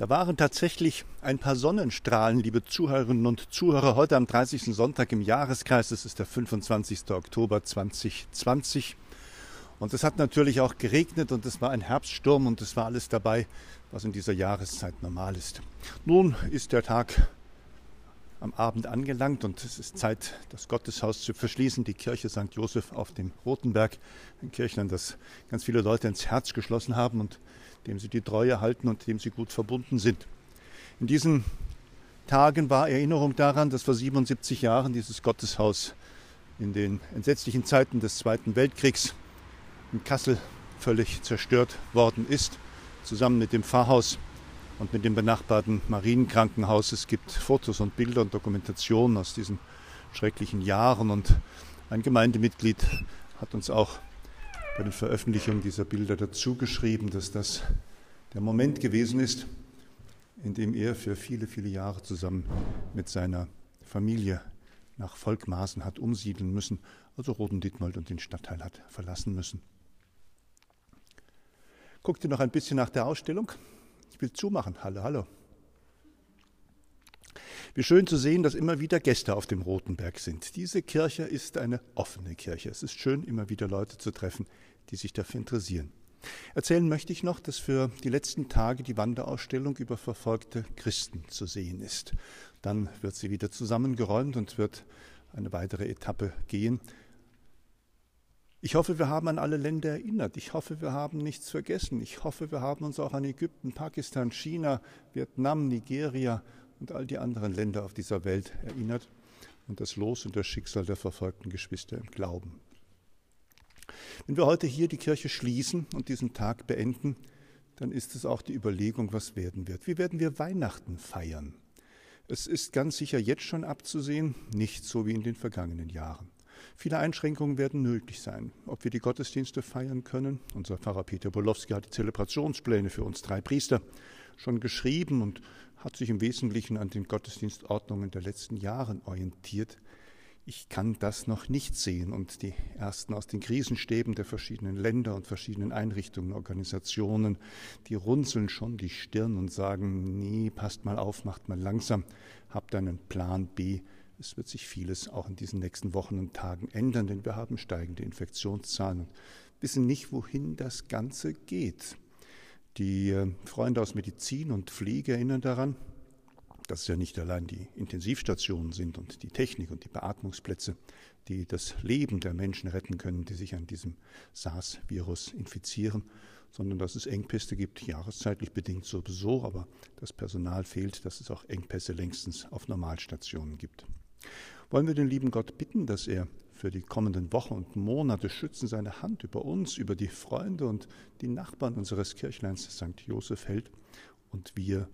Da waren tatsächlich ein paar Sonnenstrahlen, liebe Zuhörerinnen und Zuhörer, heute am 30. Sonntag im Jahreskreis. Es ist der 25. Oktober 2020. Und es hat natürlich auch geregnet und es war ein Herbststurm und es war alles dabei, was in dieser Jahreszeit normal ist. Nun ist der Tag am Abend angelangt und es ist Zeit, das Gotteshaus zu verschließen, die Kirche St. Josef auf dem Rotenberg, ein Kirchlein, das ganz viele Leute ins Herz geschlossen haben und dem sie die Treue halten und dem sie gut verbunden sind. In diesen Tagen war Erinnerung daran, dass vor 77 Jahren dieses Gotteshaus in den entsetzlichen Zeiten des Zweiten Weltkriegs in Kassel völlig zerstört worden ist, zusammen mit dem Pfarrhaus und mit dem benachbarten Marienkrankenhaus. Es gibt Fotos und Bilder und Dokumentationen aus diesen schrecklichen Jahren und ein Gemeindemitglied hat uns auch bei den Veröffentlichungen dieser Bilder dazu geschrieben, dass das der Moment gewesen ist, in dem er für viele, viele Jahre zusammen mit seiner Familie nach Volkmaßen hat umsiedeln müssen, also Roden-Dittmold und den Stadtteil hat verlassen müssen. Guckt ihr noch ein bisschen nach der Ausstellung? Ich will zumachen. Hallo, hallo. Wie schön zu sehen, dass immer wieder Gäste auf dem Rotenberg sind. Diese Kirche ist eine offene Kirche. Es ist schön, immer wieder Leute zu treffen, die sich dafür interessieren. Erzählen möchte ich noch, dass für die letzten Tage die Wanderausstellung über verfolgte Christen zu sehen ist. Dann wird sie wieder zusammengeräumt und wird eine weitere Etappe gehen. Ich hoffe, wir haben an alle Länder erinnert. Ich hoffe, wir haben nichts vergessen. Ich hoffe, wir haben uns auch an Ägypten, Pakistan, China, Vietnam, Nigeria und all die anderen Länder auf dieser Welt erinnert und das Los und das Schicksal der verfolgten Geschwister im Glauben. Wenn wir heute hier die Kirche schließen und diesen Tag beenden, dann ist es auch die Überlegung, was werden wird. Wie werden wir Weihnachten feiern? Es ist ganz sicher jetzt schon abzusehen, nicht so wie in den vergangenen Jahren. Viele Einschränkungen werden nötig sein. Ob wir die Gottesdienste feiern können, unser Pfarrer Peter Bolowski hat die Zelebrationspläne für uns drei Priester schon geschrieben und hat sich im Wesentlichen an den Gottesdienstordnungen der letzten Jahre orientiert ich kann das noch nicht sehen. Und die ersten aus den Krisenstäben der verschiedenen Länder und verschiedenen Einrichtungen, Organisationen, die runzeln schon die Stirn und sagen, nee, passt mal auf, macht mal langsam, habt einen Plan B. Es wird sich vieles auch in diesen nächsten Wochen und Tagen ändern, denn wir haben steigende Infektionszahlen und wissen nicht, wohin das Ganze geht. Die äh, Freunde aus Medizin und Pflege erinnern daran, dass es ja nicht allein die Intensivstationen sind und die Technik und die Beatmungsplätze, die das Leben der Menschen retten können, die sich an diesem SARS-Virus infizieren, sondern dass es Engpässe gibt, jahreszeitlich bedingt sowieso, aber das Personal fehlt, dass es auch Engpässe längstens auf Normalstationen gibt. Wollen wir den lieben Gott bitten, dass er für die kommenden Wochen und Monate schützen seine Hand über uns, über die Freunde und die Nachbarn unseres Kirchleins St. Josef hält und wir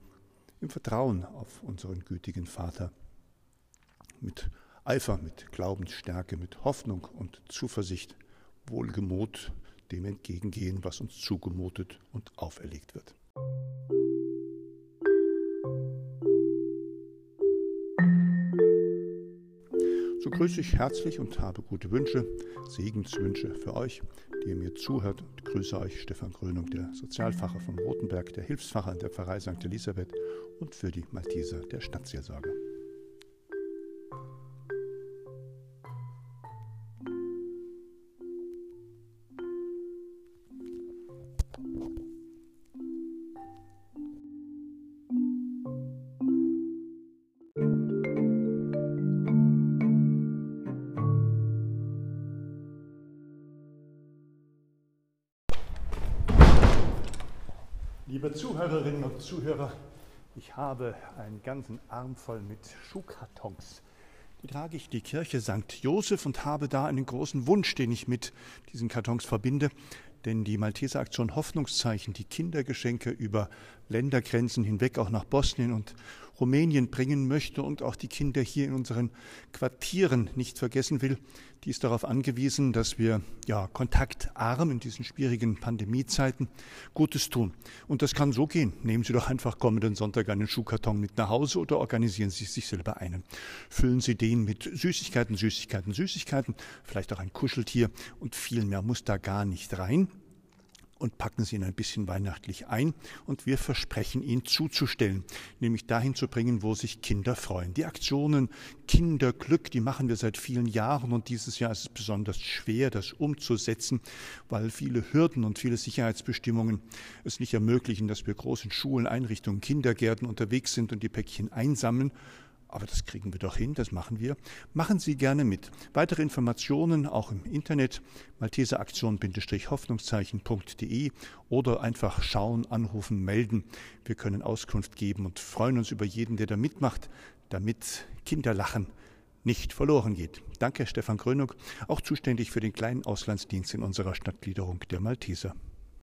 im Vertrauen auf unseren gütigen Vater. Mit Eifer, mit Glaubensstärke, mit Hoffnung und Zuversicht, wohlgemut dem entgegengehen, was uns zugemutet und auferlegt wird. So grüße ich herzlich und habe gute Wünsche, Segenswünsche für euch, die ihr mir zuhört und grüße euch Stefan Grönung, der Sozialfacher vom Rotenberg, der Hilfsfacher in der Pfarrei St. Elisabeth und für die Malteser der Stadtseelsorge. Liebe Zuhörerinnen und Zuhörer, ich habe einen ganzen Arm voll mit Schuhkartons. Die trage ich die Kirche St. Josef und habe da einen großen Wunsch, den ich mit diesen Kartons verbinde. Denn die Malteser Aktion Hoffnungszeichen, die Kindergeschenke über Ländergrenzen hinweg auch nach Bosnien und Rumänien bringen möchte und auch die Kinder hier in unseren Quartieren nicht vergessen will, die ist darauf angewiesen, dass wir ja kontaktarm in diesen schwierigen Pandemiezeiten Gutes tun. Und das kann so gehen. Nehmen Sie doch einfach kommenden Sonntag einen Schuhkarton mit nach Hause oder organisieren Sie sich selber einen. Füllen Sie den mit Süßigkeiten, Süßigkeiten, Süßigkeiten, vielleicht auch ein Kuscheltier und viel mehr muss da gar nicht rein. Und packen sie ihn ein bisschen weihnachtlich ein und wir versprechen ihn zuzustellen, nämlich dahin zu bringen, wo sich Kinder freuen. Die Aktionen Kinderglück, die machen wir seit vielen Jahren und dieses Jahr ist es besonders schwer, das umzusetzen, weil viele Hürden und viele Sicherheitsbestimmungen es nicht ermöglichen, dass wir großen Schulen, Einrichtungen, Kindergärten unterwegs sind und die Päckchen einsammeln, aber das kriegen wir doch hin, das machen wir. Machen Sie gerne mit. Weitere Informationen auch im Internet malteseraktion-hoffnungszeichen.de oder einfach schauen, anrufen, melden. Wir können Auskunft geben und freuen uns über jeden, der da mitmacht, damit Kinderlachen nicht verloren geht. Danke, Stefan Grönung, auch zuständig für den kleinen Auslandsdienst in unserer Stadtgliederung der Malteser.